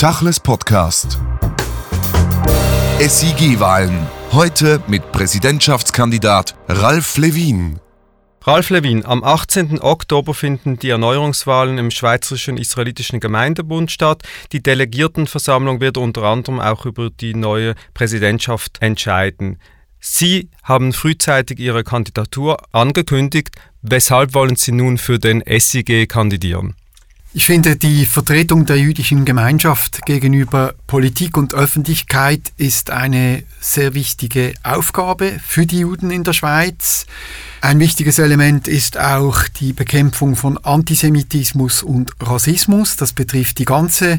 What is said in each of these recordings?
Tachles Podcast. SIG-Wahlen. Heute mit Präsidentschaftskandidat Ralf Levin. Ralf Levin, am 18. Oktober finden die Erneuerungswahlen im Schweizerischen Israelitischen Gemeindebund statt. Die Delegiertenversammlung wird unter anderem auch über die neue Präsidentschaft entscheiden. Sie haben frühzeitig Ihre Kandidatur angekündigt. Weshalb wollen Sie nun für den SIG kandidieren? Ich finde, die Vertretung der jüdischen Gemeinschaft gegenüber Politik und Öffentlichkeit ist eine sehr wichtige Aufgabe für die Juden in der Schweiz. Ein wichtiges Element ist auch die Bekämpfung von Antisemitismus und Rassismus. Das betrifft die ganze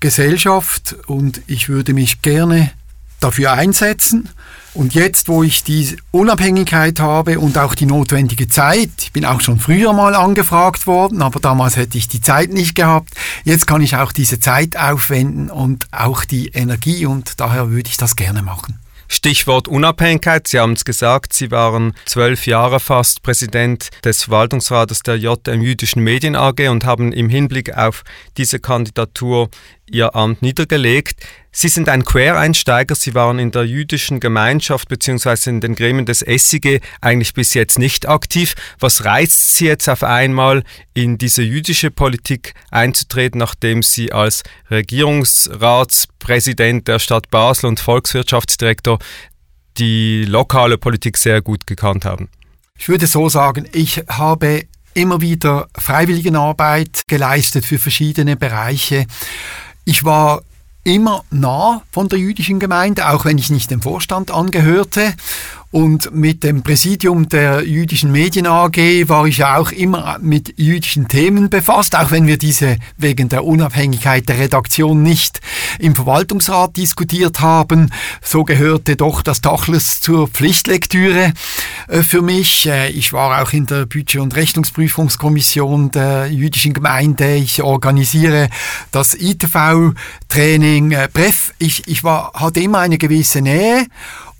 Gesellschaft und ich würde mich gerne dafür einsetzen. Und jetzt, wo ich die Unabhängigkeit habe und auch die notwendige Zeit, ich bin auch schon früher mal angefragt worden, aber damals hätte ich die Zeit nicht gehabt, jetzt kann ich auch diese Zeit aufwenden und auch die Energie und daher würde ich das gerne machen. Stichwort Unabhängigkeit. Sie haben es gesagt, Sie waren zwölf Jahre fast Präsident des Verwaltungsrates der JM Jüdischen Medien AG und haben im Hinblick auf diese Kandidatur Ihr Amt niedergelegt. Sie sind ein Quereinsteiger. Sie waren in der jüdischen Gemeinschaft bzw. in den Gremien des SIG eigentlich bis jetzt nicht aktiv. Was reizt Sie jetzt auf einmal, in diese jüdische Politik einzutreten, nachdem Sie als Regierungsratspräsident der Stadt Basel und Volkswirtschaftsdirektor die lokale Politik sehr gut gekannt haben? Ich würde so sagen, ich habe immer wieder Freiwilligenarbeit geleistet für verschiedene Bereiche. Ich war immer nah von der jüdischen Gemeinde, auch wenn ich nicht dem Vorstand angehörte. Und mit dem Präsidium der jüdischen Medien AG war ich ja auch immer mit jüdischen Themen befasst, auch wenn wir diese wegen der Unabhängigkeit der Redaktion nicht im Verwaltungsrat diskutiert haben. So gehörte doch das Tachles zur Pflichtlektüre äh, für mich. Äh, ich war auch in der Budget- und Rechnungsprüfungskommission der jüdischen Gemeinde. Ich organisiere das ITV-Training äh, Bref. Ich, ich war, hatte immer eine gewisse Nähe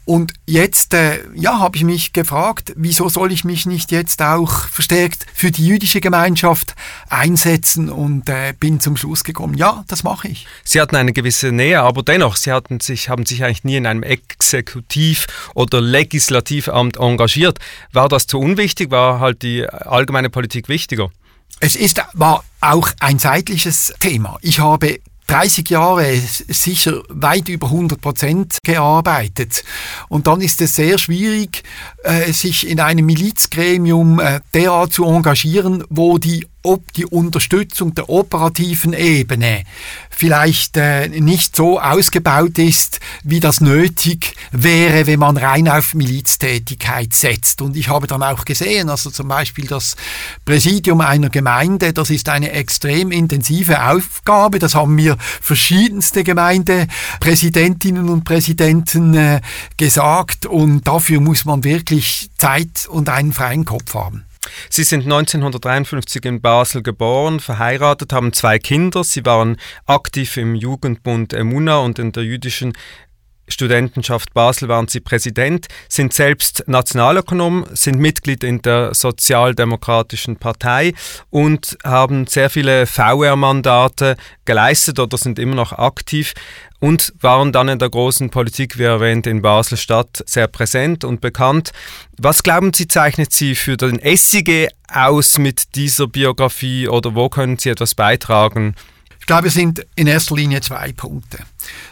und jetzt äh, ja, habe ich mich gefragt, wieso soll ich mich nicht jetzt auch verstärkt für die jüdische Gemeinschaft einsetzen und äh, bin zum Schluss gekommen, ja, das mache ich. Sie hatten eine gewisse Nähe, aber dennoch, Sie hatten sich, haben sich eigentlich nie in einem Exekutiv- oder Legislativamt engagiert. War das zu unwichtig? War halt die allgemeine Politik wichtiger? Es ist, war auch ein zeitliches Thema. Ich habe 30 Jahre sicher weit über 100 Prozent gearbeitet. Und dann ist es sehr schwierig, äh, sich in einem Milizgremium äh, derart zu engagieren, wo die ob die Unterstützung der operativen Ebene vielleicht äh, nicht so ausgebaut ist, wie das nötig wäre, wenn man rein auf Miliztätigkeit setzt. Und ich habe dann auch gesehen, also zum Beispiel das Präsidium einer Gemeinde, das ist eine extrem intensive Aufgabe. Das haben mir verschiedenste Gemeindepräsidentinnen und Präsidenten äh, gesagt. Und dafür muss man wirklich Zeit und einen freien Kopf haben. Sie sind 1953 in Basel geboren, verheiratet, haben zwei Kinder. Sie waren aktiv im Jugendbund Emuna und in der jüdischen Studentenschaft Basel waren sie Präsident, sind selbst Nationalökonom, sind Mitglied in der Sozialdemokratischen Partei und haben sehr viele VR-Mandate geleistet oder sind immer noch aktiv und waren dann in der großen Politik, wie erwähnt, in Basel-Stadt sehr präsent und bekannt. Was glauben Sie, zeichnet Sie für den SIG aus mit dieser Biografie oder wo können Sie etwas beitragen? Ich glaube, es sind in erster Linie zwei Punkte.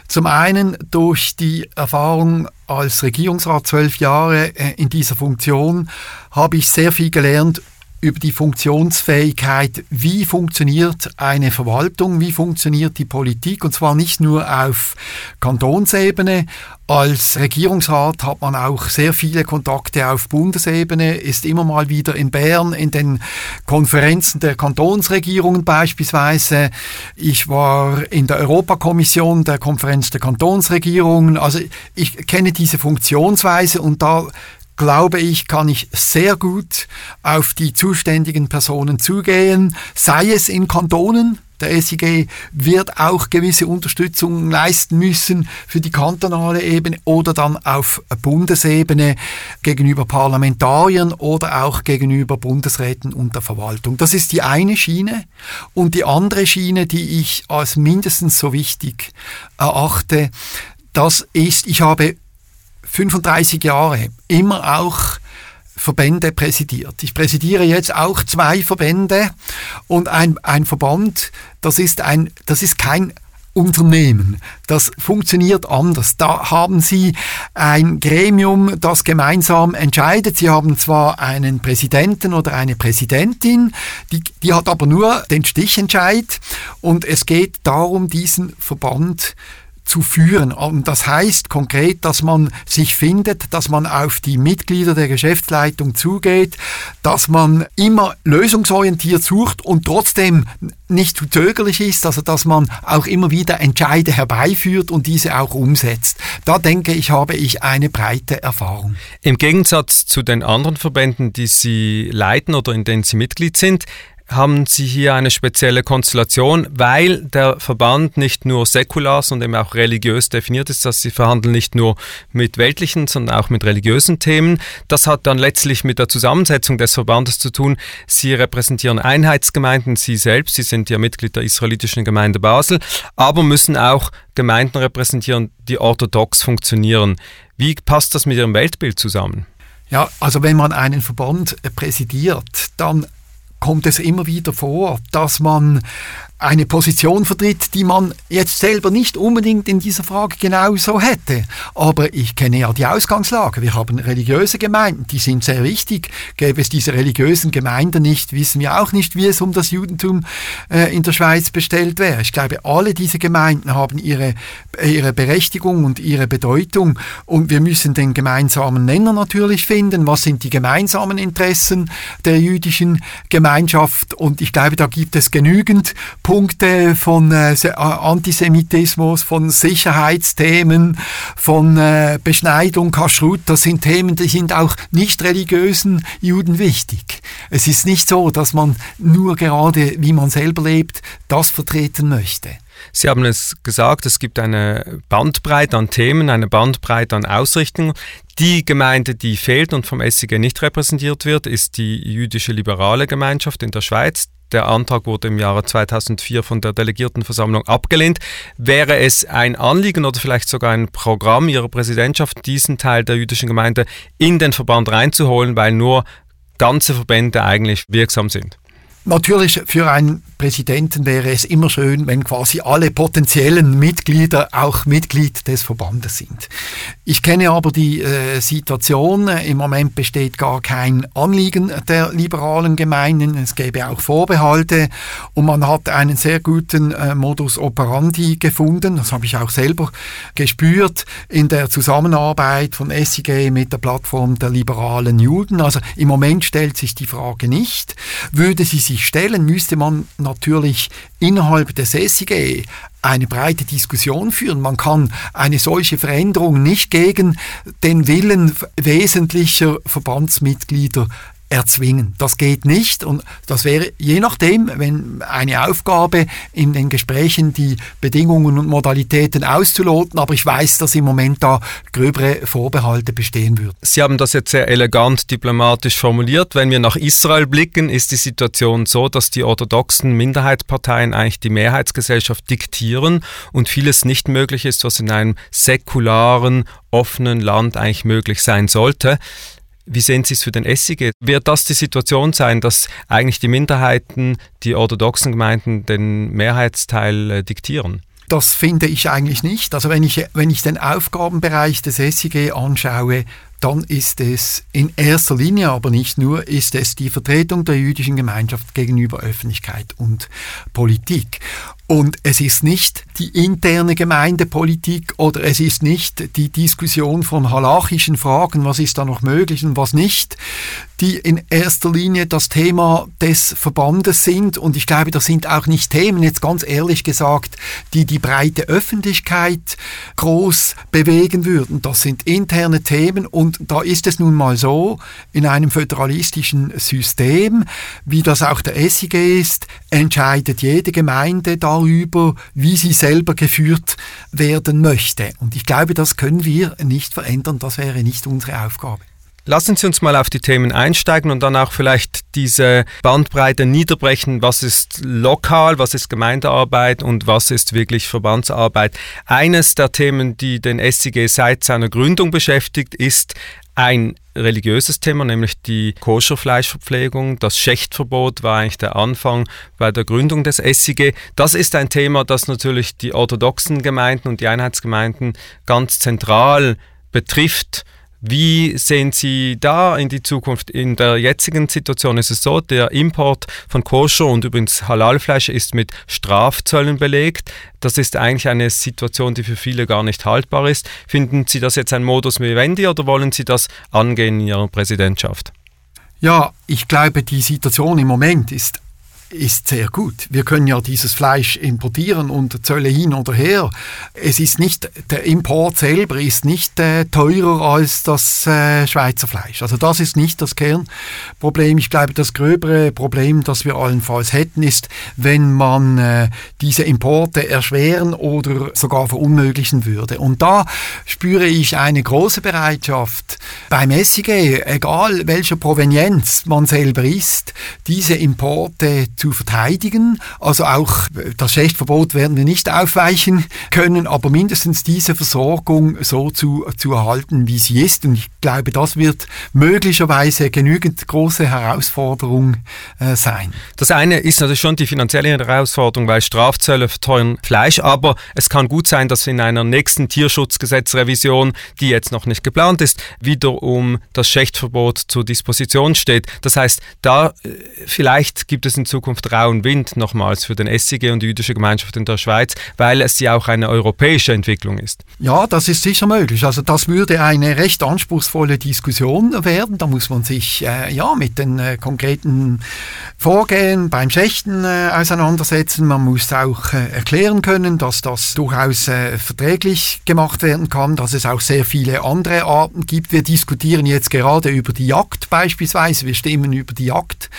Zum einen durch die Erfahrung als Regierungsrat zwölf Jahre äh, in dieser Funktion habe ich sehr viel gelernt über die Funktionsfähigkeit, wie funktioniert eine Verwaltung, wie funktioniert die Politik, und zwar nicht nur auf Kantonsebene. Als Regierungsrat hat man auch sehr viele Kontakte auf Bundesebene, ist immer mal wieder in Bern in den Konferenzen der Kantonsregierungen beispielsweise. Ich war in der Europakommission der Konferenz der Kantonsregierungen. Also ich kenne diese Funktionsweise und da glaube ich, kann ich sehr gut auf die zuständigen Personen zugehen, sei es in Kantonen, Der SIG wird auch gewisse Unterstützung leisten müssen für die kantonale Ebene oder dann auf Bundesebene gegenüber Parlamentariern oder auch gegenüber Bundesräten und der Verwaltung. Das ist die eine Schiene. Und die andere Schiene, die ich als mindestens so wichtig erachte, das ist, ich habe 35 Jahre immer auch Verbände präsidiert. Ich präsidiere jetzt auch zwei Verbände und ein, ein Verband, das ist, ein, das ist kein Unternehmen. Das funktioniert anders. Da haben Sie ein Gremium, das gemeinsam entscheidet. Sie haben zwar einen Präsidenten oder eine Präsidentin, die, die hat aber nur den Stichentscheid und es geht darum, diesen Verband zu führen. Und das heißt konkret, dass man sich findet, dass man auf die Mitglieder der Geschäftsleitung zugeht, dass man immer lösungsorientiert sucht und trotzdem nicht zu zögerlich ist, also dass man auch immer wieder Entscheide herbeiführt und diese auch umsetzt. Da denke ich, habe ich eine breite Erfahrung. Im Gegensatz zu den anderen Verbänden, die Sie leiten oder in denen Sie Mitglied sind, haben Sie hier eine spezielle Konstellation, weil der Verband nicht nur säkular, sondern eben auch religiös definiert ist, dass Sie verhandeln nicht nur mit weltlichen, sondern auch mit religiösen Themen. Das hat dann letztlich mit der Zusammensetzung des Verbandes zu tun. Sie repräsentieren Einheitsgemeinden, Sie selbst, Sie sind ja Mitglied der israelitischen Gemeinde Basel, aber müssen auch Gemeinden repräsentieren, die orthodox funktionieren. Wie passt das mit Ihrem Weltbild zusammen? Ja, also wenn man einen Verband präsidiert, dann kommt es immer wieder vor, dass man eine Position vertritt, die man jetzt selber nicht unbedingt in dieser Frage genauso hätte. Aber ich kenne ja die Ausgangslage. Wir haben religiöse Gemeinden, die sind sehr wichtig. Gäbe es diese religiösen Gemeinden nicht, wissen wir auch nicht, wie es um das Judentum äh, in der Schweiz bestellt wäre. Ich glaube, alle diese Gemeinden haben ihre, ihre Berechtigung und ihre Bedeutung und wir müssen den gemeinsamen Nenner natürlich finden. Was sind die gemeinsamen Interessen der jüdischen Gemeinschaft? Und ich glaube, da gibt es genügend Punkte von äh, Antisemitismus, von Sicherheitsthemen, von äh, Beschneidung, Kashrut, das sind Themen, die sind auch nicht religiösen Juden wichtig. Es ist nicht so, dass man nur gerade, wie man selber lebt, das vertreten möchte. Sie haben es gesagt, es gibt eine Bandbreite an Themen, eine Bandbreite an Ausrichtungen. Die Gemeinde, die fehlt und vom SIG nicht repräsentiert wird, ist die jüdische liberale Gemeinschaft in der Schweiz. Der Antrag wurde im Jahre 2004 von der Delegiertenversammlung abgelehnt. Wäre es ein Anliegen oder vielleicht sogar ein Programm Ihrer Präsidentschaft, diesen Teil der jüdischen Gemeinde in den Verband reinzuholen, weil nur ganze Verbände eigentlich wirksam sind? Natürlich für einen Präsidenten wäre es immer schön, wenn quasi alle potenziellen Mitglieder auch Mitglied des Verbandes sind. Ich kenne aber die äh, Situation, im Moment besteht gar kein Anliegen der liberalen Gemeinden, es gäbe auch Vorbehalte und man hat einen sehr guten äh, Modus operandi gefunden, das habe ich auch selber gespürt in der Zusammenarbeit von SIG mit der Plattform der liberalen Juden. Also im Moment stellt sich die Frage nicht. Würde sie sich stellen, müsste man natürlich innerhalb des SIG eine breite Diskussion führen. Man kann eine solche Veränderung nicht gegen den Willen wesentlicher Verbandsmitglieder erzwingen. Das geht nicht und das wäre je nachdem, wenn eine Aufgabe in den Gesprächen die Bedingungen und Modalitäten auszuloten, aber ich weiß, dass im Moment da gröbere Vorbehalte bestehen würden. Sie haben das jetzt sehr elegant diplomatisch formuliert. Wenn wir nach Israel blicken, ist die Situation so, dass die orthodoxen Minderheitsparteien eigentlich die Mehrheitsgesellschaft diktieren und vieles nicht möglich ist, was in einem säkularen, offenen Land eigentlich möglich sein sollte. Wie sehen Sie es für den SIG? Wird das die Situation sein, dass eigentlich die Minderheiten, die orthodoxen Gemeinden den Mehrheitsteil äh, diktieren? Das finde ich eigentlich nicht. Also wenn ich, wenn ich den Aufgabenbereich des SIG anschaue, dann ist es in erster Linie, aber nicht nur, ist es die Vertretung der jüdischen Gemeinschaft gegenüber Öffentlichkeit und Politik. Und es ist nicht die interne Gemeindepolitik oder es ist nicht die Diskussion von halachischen Fragen, was ist da noch möglich und was nicht, die in erster Linie das Thema des Verbandes sind. Und ich glaube, das sind auch nicht Themen, jetzt ganz ehrlich gesagt, die die breite Öffentlichkeit groß bewegen würden. Das sind interne Themen und da ist es nun mal so, in einem föderalistischen System, wie das auch der SIG ist, entscheidet jede Gemeinde darüber, wie sie selber geführt werden möchte. Und ich glaube, das können wir nicht verändern, das wäre nicht unsere Aufgabe. Lassen Sie uns mal auf die Themen einsteigen und dann auch vielleicht diese Bandbreite niederbrechen. Was ist lokal, was ist Gemeindearbeit und was ist wirklich Verbandsarbeit? Eines der Themen, die den SIG seit seiner Gründung beschäftigt, ist ein religiöses Thema, nämlich die Koscherfleischverpflegung. Das Schächtverbot war eigentlich der Anfang bei der Gründung des SIG. Das ist ein Thema, das natürlich die orthodoxen Gemeinden und die Einheitsgemeinden ganz zentral betrifft. Wie sehen Sie da in die Zukunft? In der jetzigen Situation ist es so, der Import von Koscher und übrigens Halalfleisch ist mit Strafzöllen belegt. Das ist eigentlich eine Situation, die für viele gar nicht haltbar ist. Finden Sie das jetzt ein Modus vivendi oder wollen Sie das angehen in Ihrer Präsidentschaft? Ja, ich glaube, die Situation im Moment ist ist sehr gut. Wir können ja dieses Fleisch importieren und Zölle hin oder her. Es ist nicht, der Import selber ist nicht äh, teurer als das äh, Schweizer Fleisch. Also das ist nicht das Kernproblem. Ich glaube, das gröbere Problem, das wir allenfalls hätten, ist, wenn man äh, diese Importe erschweren oder sogar verunmöglichen würde. Und da spüre ich eine große Bereitschaft beim SIG, egal welcher Provenienz man selber ist, diese Importe zu verteidigen. Also auch das Schächtverbot werden wir nicht aufweichen können, aber mindestens diese Versorgung so zu, zu erhalten, wie sie ist. Und ich glaube, das wird möglicherweise genügend große Herausforderung äh, sein. Das eine ist natürlich schon die finanzielle Herausforderung, weil Strafzölle verteuern Fleisch, aber es kann gut sein, dass in einer nächsten Tierschutzgesetzrevision, die jetzt noch nicht geplant ist, wiederum das Schächtverbot zur Disposition steht. Das heißt, da äh, vielleicht gibt es in Zukunft Zukunft rauen Wind nochmals für den SIG und die jüdische Gemeinschaft in der Schweiz, weil es ja auch eine europäische Entwicklung ist. Ja, das ist sicher möglich. Also das würde eine recht anspruchsvolle Diskussion werden. Da muss man sich äh, ja mit den äh, konkreten Vorgehen beim Schächten äh, auseinandersetzen. Man muss auch äh, erklären können, dass das durchaus äh, verträglich gemacht werden kann, dass es auch sehr viele andere Arten gibt. Wir diskutieren jetzt gerade über die Jagd beispielsweise. Wir stimmen über die Jagd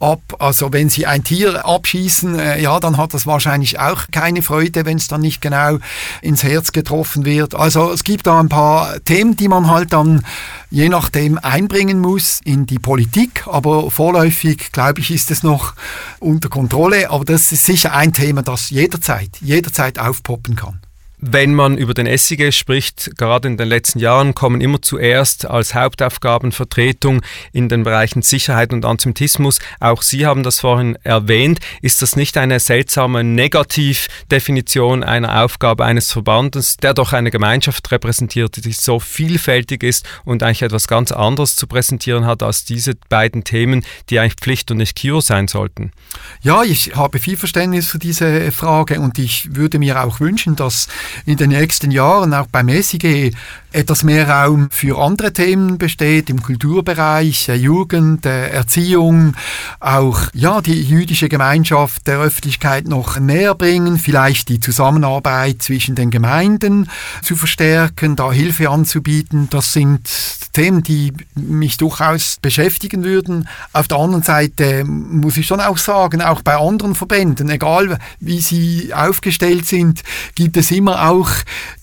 ab. Also wenn Sie ein Tier abschießen, äh, ja, dann hat das wahrscheinlich auch keine Freude, wenn es dann nicht genau ins Herz getroffen wird. Also es gibt da ein paar Themen, die man halt dann je nachdem einbringen muss in die Politik, aber vorläufig, glaube ich, ist es noch unter Kontrolle. Aber das ist sicher ein Thema, das jederzeit, jederzeit aufpoppen kann. Wenn man über den SIG spricht, gerade in den letzten Jahren, kommen immer zuerst als Hauptaufgabenvertretung in den Bereichen Sicherheit und Antisemitismus. Auch Sie haben das vorhin erwähnt. Ist das nicht eine seltsame Negativdefinition einer Aufgabe eines Verbandes, der doch eine Gemeinschaft repräsentiert, die so vielfältig ist und eigentlich etwas ganz anderes zu präsentieren hat als diese beiden Themen, die eigentlich Pflicht und nicht Kio sein sollten? Ja, ich habe viel Verständnis für diese Frage und ich würde mir auch wünschen, dass in den nächsten Jahren auch beim SIG etwas mehr Raum für andere Themen besteht, im Kulturbereich, Jugend, Erziehung, auch ja, die jüdische Gemeinschaft der Öffentlichkeit noch näher bringen, vielleicht die Zusammenarbeit zwischen den Gemeinden zu verstärken, da Hilfe anzubieten. Das sind Themen, die mich durchaus beschäftigen würden. Auf der anderen Seite muss ich schon auch sagen, auch bei anderen Verbänden, egal wie sie aufgestellt sind, gibt es immer auch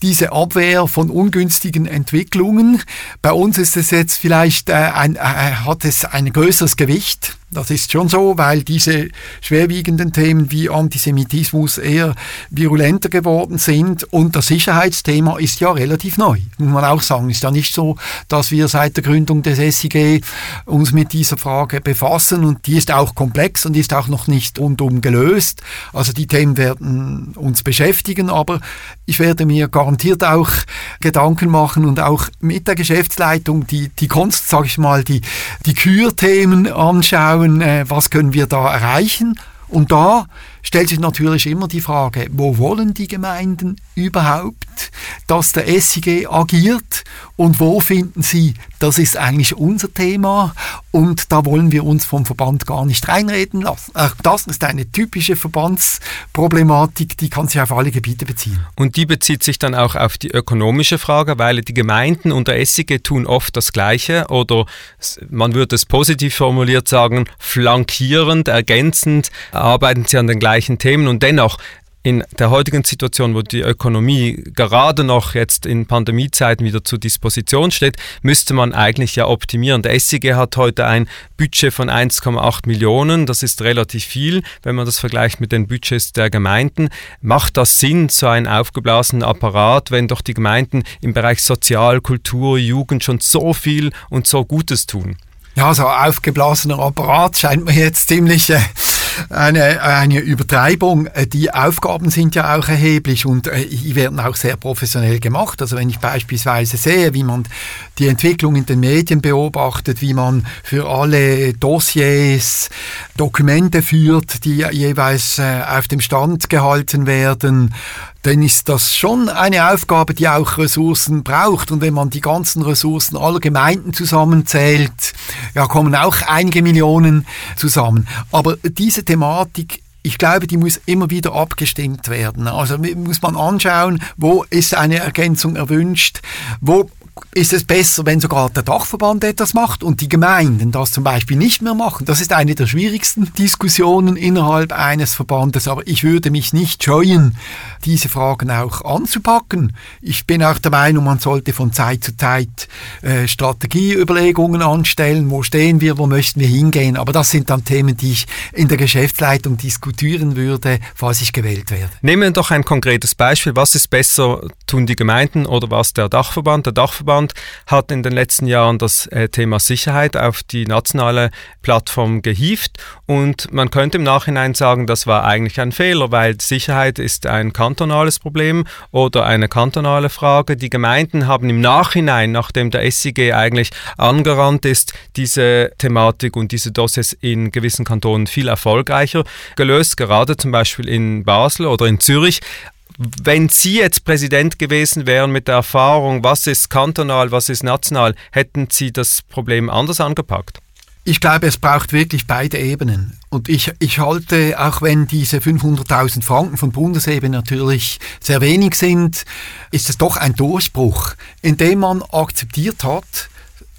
diese Abwehr von ungünstigen Entwicklungen. Bei uns ist es jetzt vielleicht äh, ein, äh, hat es ein größeres Gewicht das ist schon so, weil diese schwerwiegenden Themen wie Antisemitismus eher virulenter geworden sind und das Sicherheitsthema ist ja relativ neu, muss man auch sagen. Ist ja nicht so, dass wir seit der Gründung des SIG uns mit dieser Frage befassen und die ist auch komplex und ist auch noch nicht rundum gelöst. Also die Themen werden uns beschäftigen, aber ich werde mir garantiert auch Gedanken machen und auch mit der Geschäftsleitung die, die Kunst, sage ich mal, die, die Kürthemen anschauen schauen, äh, was können wir da erreichen. Und da stellt sich natürlich immer die Frage, wo wollen die Gemeinden überhaupt, dass der SIG agiert und wo finden sie, das ist eigentlich unser Thema und da wollen wir uns vom Verband gar nicht reinreden lassen. Das ist eine typische Verbandsproblematik, die kann sich auf alle Gebiete beziehen. Und die bezieht sich dann auch auf die ökonomische Frage, weil die Gemeinden und der SIG tun oft das Gleiche oder man würde es positiv formuliert sagen, flankierend, ergänzend arbeiten sie an den gleichen gleichen Themen und dennoch in der heutigen Situation, wo die Ökonomie gerade noch jetzt in Pandemiezeiten wieder zur Disposition steht, müsste man eigentlich ja optimieren. Der SIG hat heute ein Budget von 1,8 Millionen. Das ist relativ viel, wenn man das vergleicht mit den Budgets der Gemeinden. Macht das Sinn, so einen aufgeblasenen Apparat, wenn doch die Gemeinden im Bereich Sozial, Kultur, Jugend schon so viel und so Gutes tun? Ja, so aufgeblasener Apparat scheint mir jetzt ziemlich äh, eine, eine Übertreibung. Äh, die Aufgaben sind ja auch erheblich und äh, die werden auch sehr professionell gemacht. Also wenn ich beispielsweise sehe, wie man die Entwicklung in den Medien beobachtet, wie man für alle Dossiers Dokumente führt, die jeweils äh, auf dem Stand gehalten werden, dann ist das schon eine Aufgabe, die auch Ressourcen braucht. Und wenn man die ganzen Ressourcen aller Gemeinden zusammenzählt, ja, kommen auch einige Millionen zusammen. Aber diese Thematik ich glaube, die muss immer wieder abgestimmt werden. Also muss man anschauen, wo ist eine Ergänzung erwünscht, wo ist es besser, wenn sogar der Dachverband etwas macht und die Gemeinden das zum Beispiel nicht mehr machen. Das ist eine der schwierigsten Diskussionen innerhalb eines Verbandes, aber ich würde mich nicht scheuen, diese Fragen auch anzupacken. Ich bin auch der Meinung, man sollte von Zeit zu Zeit äh, Strategieüberlegungen anstellen, wo stehen wir, wo möchten wir hingehen, aber das sind dann Themen, die ich in der Geschäftsleitung diskutieren würde, falls ich gewählt werde. Nehmen wir doch ein konkretes Beispiel. Was ist besser, tun die Gemeinden oder was der Dachverband? Der Dachverband Bundesverband hat in den letzten Jahren das äh, Thema Sicherheit auf die nationale Plattform gehievt und man könnte im Nachhinein sagen, das war eigentlich ein Fehler, weil Sicherheit ist ein kantonales Problem oder eine kantonale Frage. Die Gemeinden haben im Nachhinein, nachdem der SIG eigentlich angerannt ist, diese Thematik und diese Dossiers in gewissen Kantonen viel erfolgreicher gelöst, gerade zum Beispiel in Basel oder in Zürich. Wenn Sie jetzt Präsident gewesen wären mit der Erfahrung, was ist kantonal, was ist national, hätten Sie das Problem anders angepackt? Ich glaube, es braucht wirklich beide Ebenen. Und ich, ich halte, auch wenn diese 500.000 Franken von Bundesebene natürlich sehr wenig sind, ist es doch ein Durchbruch, indem man akzeptiert hat,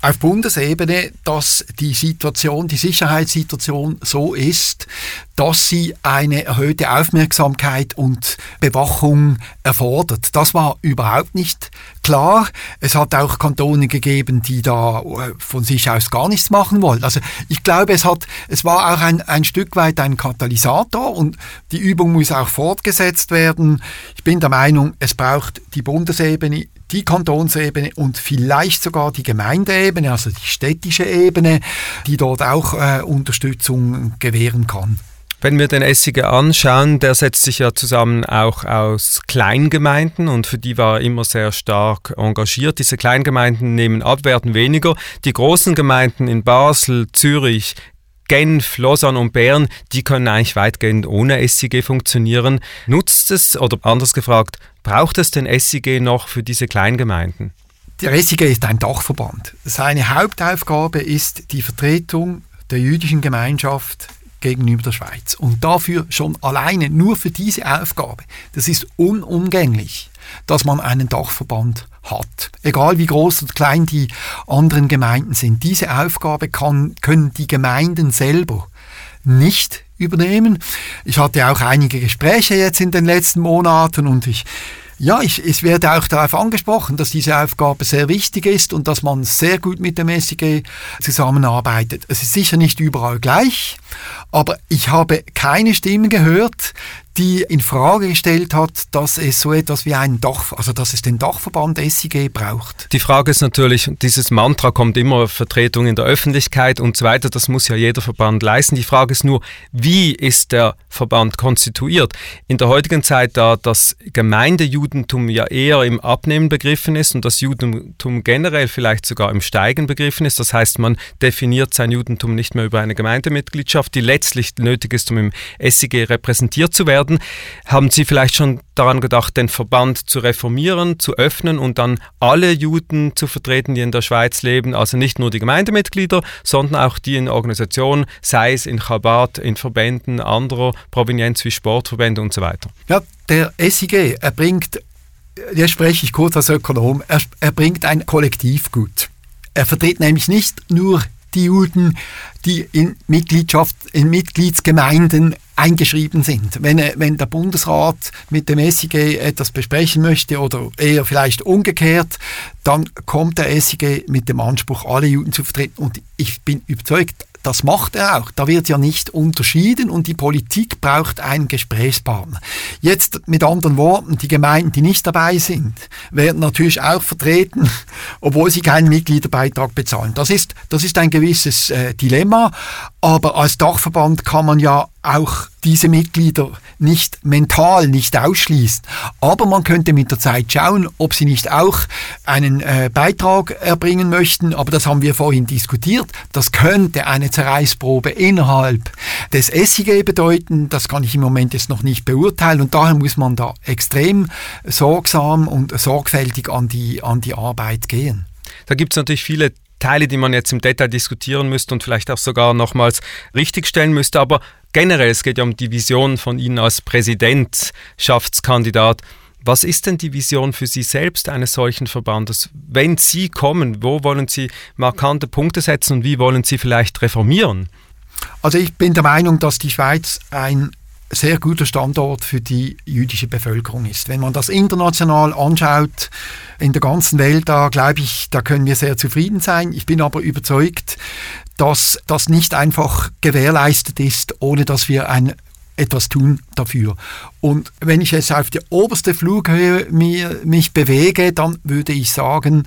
auf Bundesebene, dass die Situation, die Sicherheitssituation so ist, dass sie eine erhöhte Aufmerksamkeit und Bewachung erfordert. Das war überhaupt nicht klar. Es hat auch Kantone gegeben, die da äh, von sich aus gar nichts machen wollten. Also ich glaube, es hat, es war auch ein, ein Stück weit ein Katalysator und die Übung muss auch fortgesetzt werden. Ich bin der Meinung, es braucht die Bundesebene, die Kantonsebene und vielleicht sogar die Gemeindeebene, also die städtische Ebene, die dort auch äh, Unterstützung gewähren kann. Wenn wir den Essiger anschauen, der setzt sich ja zusammen auch aus Kleingemeinden und für die war er immer sehr stark engagiert. Diese Kleingemeinden nehmen ab, werden weniger. Die großen Gemeinden in Basel, Zürich, Genf, Lausanne und Bern, die können eigentlich weitgehend ohne SIG funktionieren. Nutzt es, oder anders gefragt, braucht es den SIG noch für diese Kleingemeinden? Der SIG ist ein Dachverband. Seine Hauptaufgabe ist die Vertretung der jüdischen Gemeinschaft gegenüber der Schweiz. Und dafür schon alleine, nur für diese Aufgabe, das ist unumgänglich, dass man einen Dachverband hat. Egal wie groß oder klein die anderen Gemeinden sind. Diese Aufgabe kann, können die Gemeinden selber nicht übernehmen. Ich hatte auch einige Gespräche jetzt in den letzten Monaten und ich ja, ich, es werde auch darauf angesprochen, dass diese Aufgabe sehr wichtig ist und dass man sehr gut mit dem SIG zusammenarbeitet. Es ist sicher nicht überall gleich, aber ich habe keine Stimmen gehört, die in Frage gestellt hat, dass es so etwas wie einen Dach, also dass es den Dachverband SIG braucht. Die Frage ist natürlich, dieses Mantra kommt immer Vertretung in der Öffentlichkeit und so weiter, das muss ja jeder Verband leisten. Die Frage ist nur, wie ist der Verband konstituiert? In der heutigen Zeit, da das Gemeindejudentum ja eher im Abnehmen begriffen ist und das Judentum generell vielleicht sogar im Steigen begriffen ist, das heißt, man definiert sein Judentum nicht mehr über eine Gemeindemitgliedschaft, die letztlich nötig ist, um im SIG repräsentiert zu werden. Haben Sie vielleicht schon daran gedacht, den Verband zu reformieren, zu öffnen und dann alle Juden zu vertreten, die in der Schweiz leben, also nicht nur die Gemeindemitglieder, sondern auch die in Organisationen, sei es in Chabad, in Verbänden anderer Provenienz wie Sportverbände und so weiter. Ja, der SIG, er bringt, jetzt spreche ich kurz als Ökonom, er, er bringt ein Kollektivgut. Er vertritt nämlich nicht nur die Juden, die in Mitgliedschaft, in Mitgliedsgemeinden eingeschrieben sind. Wenn, wenn der Bundesrat mit dem SIG etwas besprechen möchte oder eher vielleicht umgekehrt, dann kommt der SIG mit dem Anspruch, alle Juden zu vertreten. Und ich bin überzeugt, das macht er auch. Da wird ja nicht unterschieden und die Politik braucht einen Gesprächspartner. Jetzt mit anderen Worten, die Gemeinden, die nicht dabei sind, werden natürlich auch vertreten, obwohl sie keinen Mitgliederbeitrag bezahlen. Das ist, das ist ein gewisses äh, Dilemma, aber als Dachverband kann man ja auch diese Mitglieder nicht mental nicht ausschließen. Aber man könnte mit der Zeit schauen, ob sie nicht auch einen äh, Beitrag erbringen möchten. Aber das haben wir vorhin diskutiert. Das könnte eine Zerreißprobe innerhalb des SIG bedeuten. Das kann ich im Moment jetzt noch nicht beurteilen. Und daher muss man da extrem sorgsam und sorgfältig an die, an die Arbeit gehen. Da gibt es natürlich viele Teile, die man jetzt im Detail diskutieren müsste und vielleicht auch sogar nochmals richtigstellen müsste. Aber generell, es geht ja um die Vision von Ihnen als Präsidentschaftskandidat. Was ist denn die Vision für Sie selbst eines solchen Verbandes? Wenn Sie kommen, wo wollen Sie markante Punkte setzen und wie wollen Sie vielleicht reformieren? Also ich bin der Meinung, dass die Schweiz ein sehr guter Standort für die jüdische Bevölkerung ist. Wenn man das international anschaut, in der ganzen Welt, da glaube ich, da können wir sehr zufrieden sein. Ich bin aber überzeugt, dass das nicht einfach gewährleistet ist, ohne dass wir ein etwas tun dafür. Und wenn ich jetzt auf die oberste Flughöhe mir, mich bewege, dann würde ich sagen,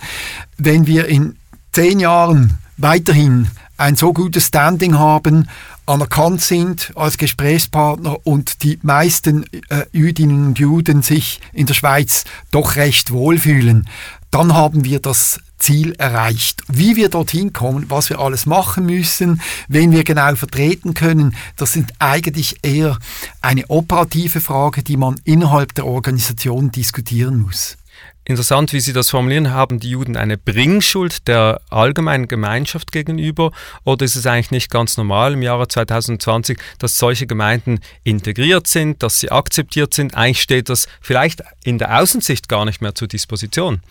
wenn wir in zehn Jahren weiterhin ein so gutes Standing haben, anerkannt sind als Gesprächspartner und die meisten äh, Jüdinnen und Juden sich in der Schweiz doch recht wohlfühlen, dann haben wir das Ziel erreicht. Wie wir dorthin kommen, was wir alles machen müssen, wen wir genau vertreten können, das sind eigentlich eher eine operative Frage, die man innerhalb der Organisation diskutieren muss. Interessant, wie Sie das formulieren, haben die Juden eine Bringschuld der allgemeinen Gemeinschaft gegenüber oder ist es eigentlich nicht ganz normal im Jahre 2020, dass solche Gemeinden integriert sind, dass sie akzeptiert sind? Eigentlich steht das vielleicht in der Außensicht gar nicht mehr zur Disposition.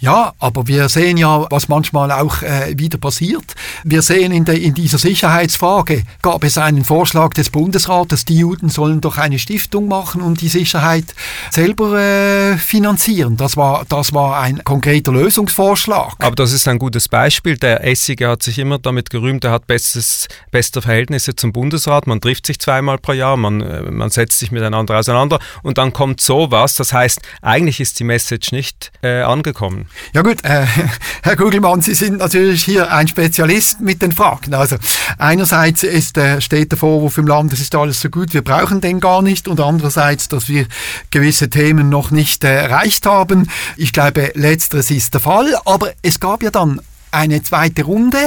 Ja, aber wir sehen ja, was manchmal auch äh, wieder passiert. Wir sehen in, der, in dieser Sicherheitsfrage, gab es einen Vorschlag des Bundesrates, die Juden sollen doch eine Stiftung machen und die Sicherheit selber äh, finanzieren. Das war, das war ein konkreter Lösungsvorschlag. Aber das ist ein gutes Beispiel. Der Essige hat sich immer damit gerühmt, er hat bestes, beste Verhältnisse zum Bundesrat. Man trifft sich zweimal pro Jahr, man, äh, man setzt sich miteinander auseinander und dann kommt sowas. Das heißt, eigentlich ist die Message nicht äh, angekommen. Ja gut, äh, Herr Kugelmann, Sie sind natürlich hier ein Spezialist mit den Fragen. Also einerseits ist, äh, steht der Vorwurf im Land, es ist alles so gut, wir brauchen den gar nicht und andererseits, dass wir gewisse Themen noch nicht äh, erreicht haben. Ich glaube, letzteres ist der Fall, aber es gab ja dann eine zweite Runde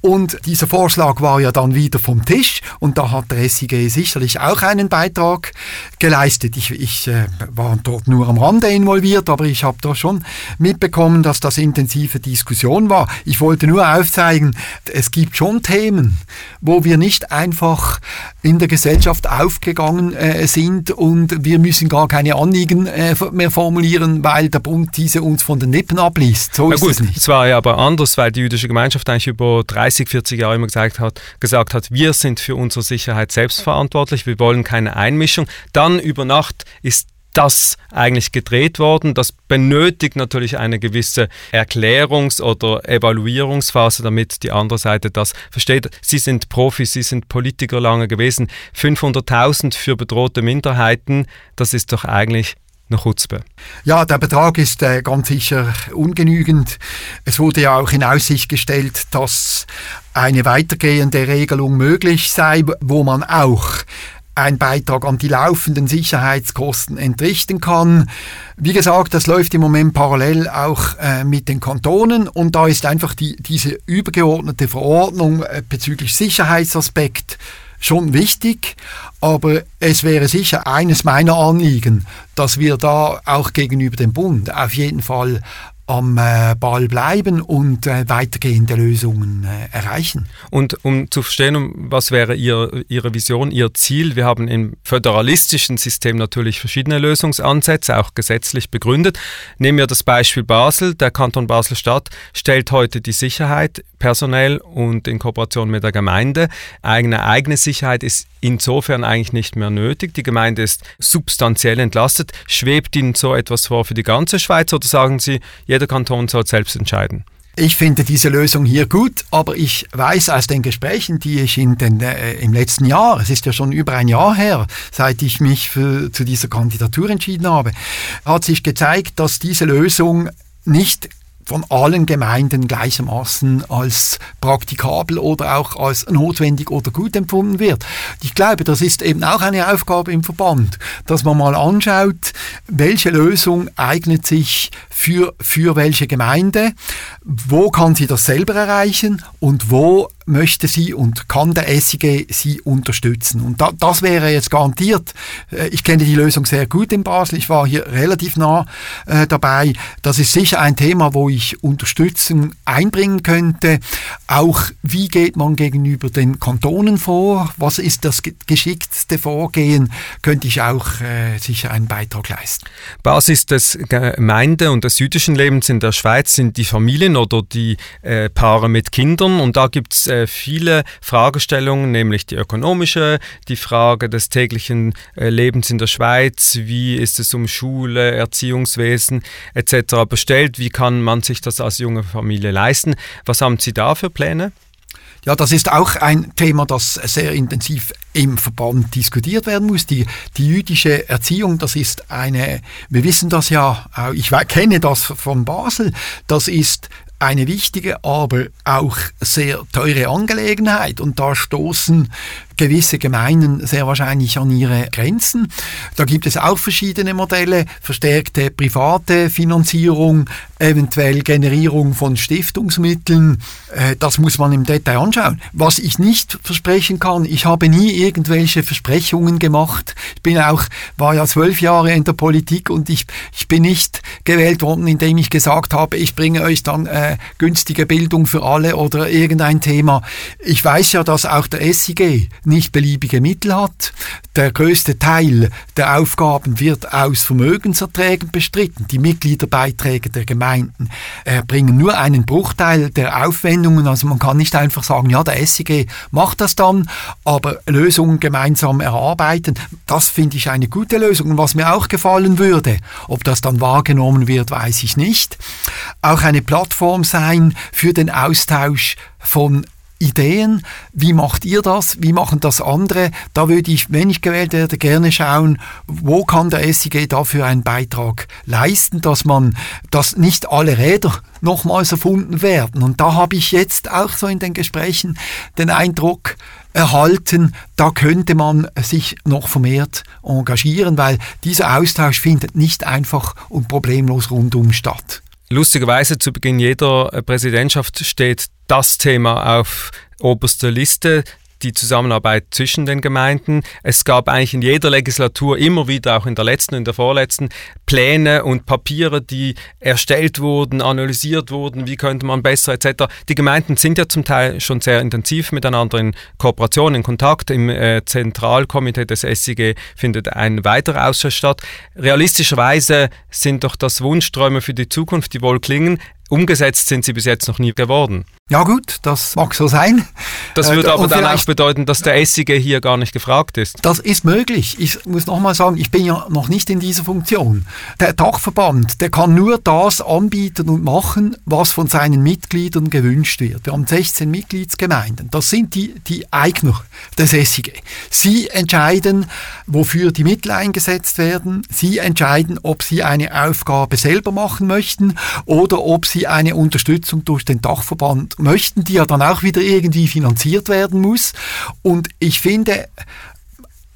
und dieser Vorschlag war ja dann wieder vom Tisch und da hat der SIG sicherlich auch einen Beitrag geleistet. Ich, ich äh, war dort nur am Rande involviert, aber ich habe da schon mitbekommen, dass das intensive Diskussion war. Ich wollte nur aufzeigen, es gibt schon Themen, wo wir nicht einfach in der Gesellschaft aufgegangen äh, sind und wir müssen gar keine Anliegen äh, mehr formulieren, weil der Bund diese uns von den Lippen abliest. So ist gut. Es war ja aber anders weil die jüdische Gemeinschaft eigentlich über 30, 40 Jahre immer gesagt hat, gesagt hat, wir sind für unsere Sicherheit selbst verantwortlich, wir wollen keine Einmischung. Dann über Nacht ist das eigentlich gedreht worden. Das benötigt natürlich eine gewisse Erklärungs- oder Evaluierungsphase, damit die andere Seite das versteht. Sie sind Profis, Sie sind Politiker lange gewesen. 500.000 für bedrohte Minderheiten, das ist doch eigentlich eine Chutzpe. Ja, der Betrag ist äh, ganz sicher ungenügend. Es wurde ja auch in Aussicht gestellt, dass eine weitergehende Regelung möglich sei, wo man auch ein Beitrag an die laufenden Sicherheitskosten entrichten kann. Wie gesagt, das läuft im Moment parallel auch äh, mit den Kantonen und da ist einfach die, diese übergeordnete Verordnung äh, bezüglich Sicherheitsaspekt schon wichtig, aber es wäre sicher eines meiner Anliegen, dass wir da auch gegenüber dem Bund auf jeden Fall am äh, Ball bleiben und äh, weitergehende Lösungen äh, erreichen. Und um zu verstehen, was wäre Ihr, Ihre Vision, Ihr Ziel, wir haben im föderalistischen System natürlich verschiedene Lösungsansätze, auch gesetzlich begründet. Nehmen wir das Beispiel Basel. Der Kanton Basel-Stadt stellt heute die Sicherheit personell und in Kooperation mit der Gemeinde. Eine eigene Sicherheit ist insofern eigentlich nicht mehr nötig. Die Gemeinde ist substanziell entlastet. Schwebt Ihnen so etwas vor für die ganze Schweiz oder sagen Sie, jeder Kanton soll selbst entscheiden? Ich finde diese Lösung hier gut, aber ich weiß aus den Gesprächen, die ich in den, äh, im letzten Jahr, es ist ja schon über ein Jahr her, seit ich mich für, zu dieser Kandidatur entschieden habe, hat sich gezeigt, dass diese Lösung nicht von allen Gemeinden gleichermaßen als praktikabel oder auch als notwendig oder gut empfunden wird. Ich glaube, das ist eben auch eine Aufgabe im Verband, dass man mal anschaut, welche Lösung eignet sich für, für welche Gemeinde, wo kann sie das selber erreichen und wo möchte sie und kann der SIG sie unterstützen. Und da, das wäre jetzt garantiert, äh, ich kenne die Lösung sehr gut in Basel, ich war hier relativ nah äh, dabei. Das ist sicher ein Thema, wo ich Unterstützung einbringen könnte. Auch wie geht man gegenüber den Kantonen vor? Was ist das geschicktste Vorgehen? Könnte ich auch äh, sicher einen Beitrag leisten. Basis des Gemeinde- und des jüdischen Lebens in der Schweiz sind die Familien oder die äh, Paare mit Kindern und da gibt es äh, viele Fragestellungen, nämlich die ökonomische, die Frage des täglichen äh, Lebens in der Schweiz, wie ist es um Schule, Erziehungswesen etc. bestellt, wie kann man sich das als junge Familie leisten. Was haben Sie da für Pläne? Ja, das ist auch ein Thema, das sehr intensiv im Verband diskutiert werden muss. Die, die jüdische Erziehung, das ist eine, wir wissen das ja, ich kenne das von Basel, das ist eine wichtige, aber auch sehr teure Angelegenheit. Und da stoßen gewisse Gemeinden sehr wahrscheinlich an ihre Grenzen. Da gibt es auch verschiedene Modelle, verstärkte private Finanzierung, eventuell Generierung von Stiftungsmitteln. Äh, das muss man im Detail anschauen. Was ich nicht versprechen kann, ich habe nie irgendwelche Versprechungen gemacht. Ich bin auch, war ja zwölf Jahre in der Politik und ich, ich bin nicht gewählt worden, indem ich gesagt habe, ich bringe euch dann äh, günstige Bildung für alle oder irgendein Thema. Ich weiß ja, dass auch der SIG nicht beliebige Mittel hat. Der größte Teil der Aufgaben wird aus Vermögenserträgen bestritten. Die Mitgliederbeiträge der Gemeinden äh, bringen nur einen Bruchteil der Aufwendungen. Also man kann nicht einfach sagen, ja, der SIG macht das dann, aber Lösungen gemeinsam erarbeiten, das finde ich eine gute Lösung. Und was mir auch gefallen würde, ob das dann wahrgenommen wird, weiß ich nicht. Auch eine Plattform sein für den Austausch von Ideen. Wie macht ihr das? Wie machen das andere? Da würde ich, wenn ich gewählt werde, gerne schauen, wo kann der SIG dafür einen Beitrag leisten, dass man, dass nicht alle Räder nochmals erfunden werden. Und da habe ich jetzt auch so in den Gesprächen den Eindruck erhalten, da könnte man sich noch vermehrt engagieren, weil dieser Austausch findet nicht einfach und problemlos rundum statt. Lustigerweise zu Beginn jeder Präsidentschaft steht das Thema auf oberster Liste die Zusammenarbeit zwischen den Gemeinden. Es gab eigentlich in jeder Legislatur immer wieder, auch in der letzten und der vorletzten, Pläne und Papiere, die erstellt wurden, analysiert wurden, wie könnte man besser etc. Die Gemeinden sind ja zum Teil schon sehr intensiv miteinander in Kooperation, in Kontakt. Im äh, Zentralkomitee des SIG findet ein weiterer Ausschuss statt. Realistischerweise sind doch das Wunschträume für die Zukunft, die wohl klingen. Umgesetzt sind sie bis jetzt noch nie geworden. Ja gut, das mag so sein. Das würde äh, aber dann auch bedeuten, dass der SIG hier gar nicht gefragt ist. Das ist möglich. Ich muss nochmal sagen, ich bin ja noch nicht in dieser Funktion. Der Dachverband, der kann nur das anbieten und machen, was von seinen Mitgliedern gewünscht wird. Wir haben 16 Mitgliedsgemeinden. Das sind die, die Eigner des SIG. Sie entscheiden, wofür die Mittel eingesetzt werden. Sie entscheiden, ob sie eine Aufgabe selber machen möchten oder ob sie eine Unterstützung durch den Dachverband möchten, die ja dann auch wieder irgendwie finanziert werden muss. Und ich finde,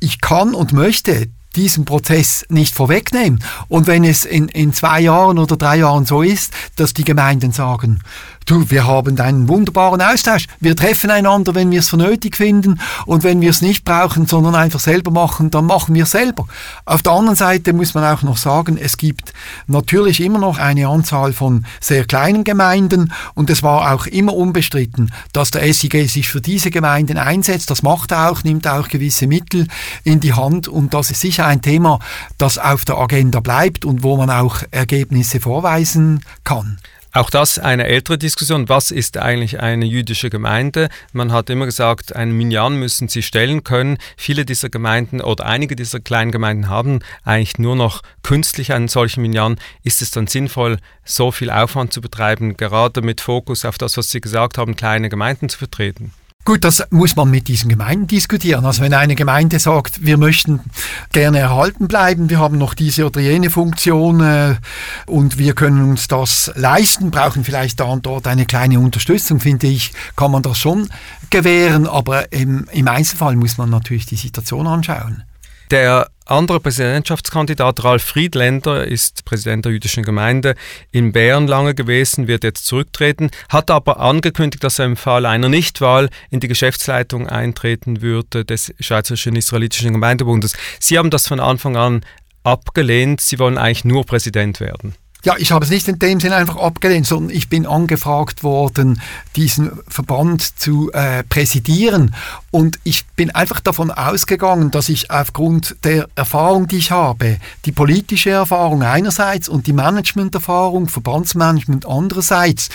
ich kann und möchte diesen Prozess nicht vorwegnehmen. Und wenn es in, in zwei Jahren oder drei Jahren so ist, dass die Gemeinden sagen, du, wir haben einen wunderbaren Austausch. Wir treffen einander, wenn wir es für nötig finden und wenn wir es nicht brauchen, sondern einfach selber machen, dann machen wir es selber. Auf der anderen Seite muss man auch noch sagen, es gibt natürlich immer noch eine Anzahl von sehr kleinen Gemeinden und es war auch immer unbestritten, dass der SIG sich für diese Gemeinden einsetzt. Das macht er auch, nimmt auch gewisse Mittel in die Hand und das ist sicher ein Thema, das auf der Agenda bleibt und wo man auch Ergebnisse vorweisen kann. Auch das eine ältere Diskussion. Was ist eigentlich eine jüdische Gemeinde? Man hat immer gesagt, einen Minyan müssen sie stellen können. Viele dieser Gemeinden oder einige dieser kleinen Gemeinden haben eigentlich nur noch künstlich einen solchen Minyan. Ist es dann sinnvoll, so viel Aufwand zu betreiben, gerade mit Fokus auf das, was Sie gesagt haben, kleine Gemeinden zu vertreten? Gut, das muss man mit diesen Gemeinden diskutieren. Also wenn eine Gemeinde sagt, wir möchten gerne erhalten bleiben, wir haben noch diese oder jene Funktion äh, und wir können uns das leisten, brauchen vielleicht da und dort eine kleine Unterstützung, finde ich, kann man das schon gewähren, aber im, im Einzelfall muss man natürlich die Situation anschauen. Der andere Präsidentschaftskandidat Ralf Friedländer ist Präsident der jüdischen Gemeinde in Bern lange gewesen, wird jetzt zurücktreten, hat aber angekündigt, dass er im Fall einer Nichtwahl in die Geschäftsleitung eintreten würde des Schweizerischen Israelitischen Gemeindebundes. Sie haben das von Anfang an abgelehnt, Sie wollen eigentlich nur Präsident werden. Ja, ich habe es nicht in dem Sinne einfach abgelehnt, sondern ich bin angefragt worden, diesen Verband zu äh, präsidieren. Und ich bin einfach davon ausgegangen, dass ich aufgrund der Erfahrung, die ich habe, die politische Erfahrung einerseits und die Managementerfahrung, Verbandsmanagement andererseits,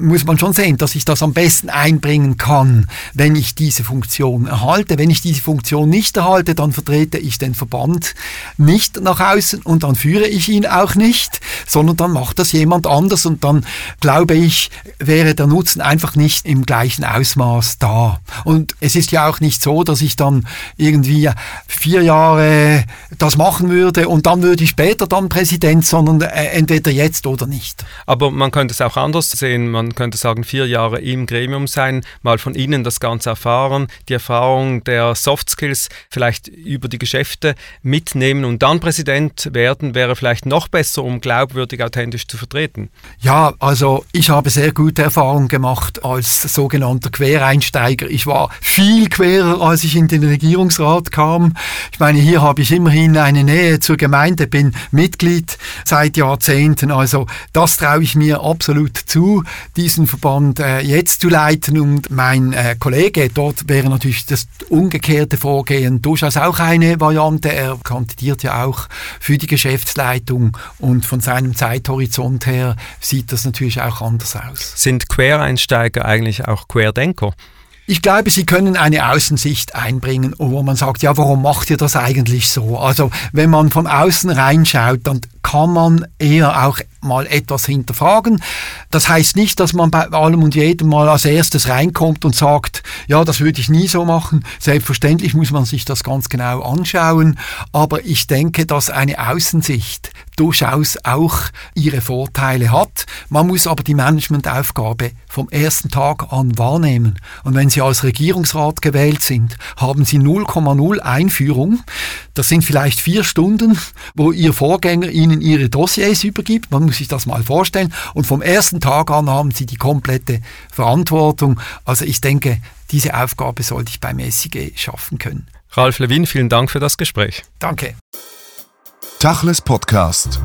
muss man schon sehen, dass ich das am besten einbringen kann, wenn ich diese Funktion erhalte. Wenn ich diese Funktion nicht erhalte, dann vertrete ich den Verband nicht nach außen und dann führe ich ihn auch nicht, sondern dann macht das jemand anders und dann glaube ich, wäre der Nutzen einfach nicht im gleichen Ausmaß da. Und es ist ja auch nicht so, dass ich dann irgendwie vier Jahre das machen würde und dann würde ich später dann Präsident, sondern äh, entweder jetzt oder nicht. Aber man könnte es auch anders sehen sehen, man könnte sagen, vier Jahre im Gremium sein, mal von Ihnen das Ganze erfahren, die Erfahrung der Soft Skills vielleicht über die Geschäfte mitnehmen und dann Präsident werden, wäre vielleicht noch besser, um glaubwürdig authentisch zu vertreten. Ja, also ich habe sehr gute Erfahrungen gemacht als sogenannter Quereinsteiger. Ich war viel querer, als ich in den Regierungsrat kam. Ich meine, hier habe ich immerhin eine Nähe zur Gemeinde, bin Mitglied seit Jahrzehnten. Also das traue ich mir absolut zu diesen Verband äh, jetzt zu leiten. Und mein äh, Kollege, dort wäre natürlich das umgekehrte Vorgehen durchaus auch eine Variante. Er kandidiert ja auch für die Geschäftsleitung und von seinem Zeithorizont her sieht das natürlich auch anders aus. Sind Quereinsteiger eigentlich auch Querdenker? Ich glaube, Sie können eine Außensicht einbringen, wo man sagt, ja, warum macht ihr das eigentlich so? Also, wenn man von außen reinschaut, dann kann man eher auch mal etwas hinterfragen. Das heißt nicht, dass man bei allem und jedem mal als erstes reinkommt und sagt, ja, das würde ich nie so machen. Selbstverständlich muss man sich das ganz genau anschauen, aber ich denke, dass eine Außensicht durchaus auch ihre Vorteile hat. Man muss aber die Managementaufgabe vom ersten Tag an wahrnehmen. Und wenn Sie als Regierungsrat gewählt sind, haben Sie 0,0 Einführung. Das sind vielleicht vier Stunden, wo Ihr Vorgänger Ihnen Ihre Dossiers übergibt. Man muss sich das mal vorstellen. Und vom ersten Tag an haben Sie die komplette Verantwortung. Also ich denke, diese Aufgabe sollte ich beim SIG schaffen können. Ralf Lewin, vielen Dank für das Gespräch. Danke. Tachles Podcast.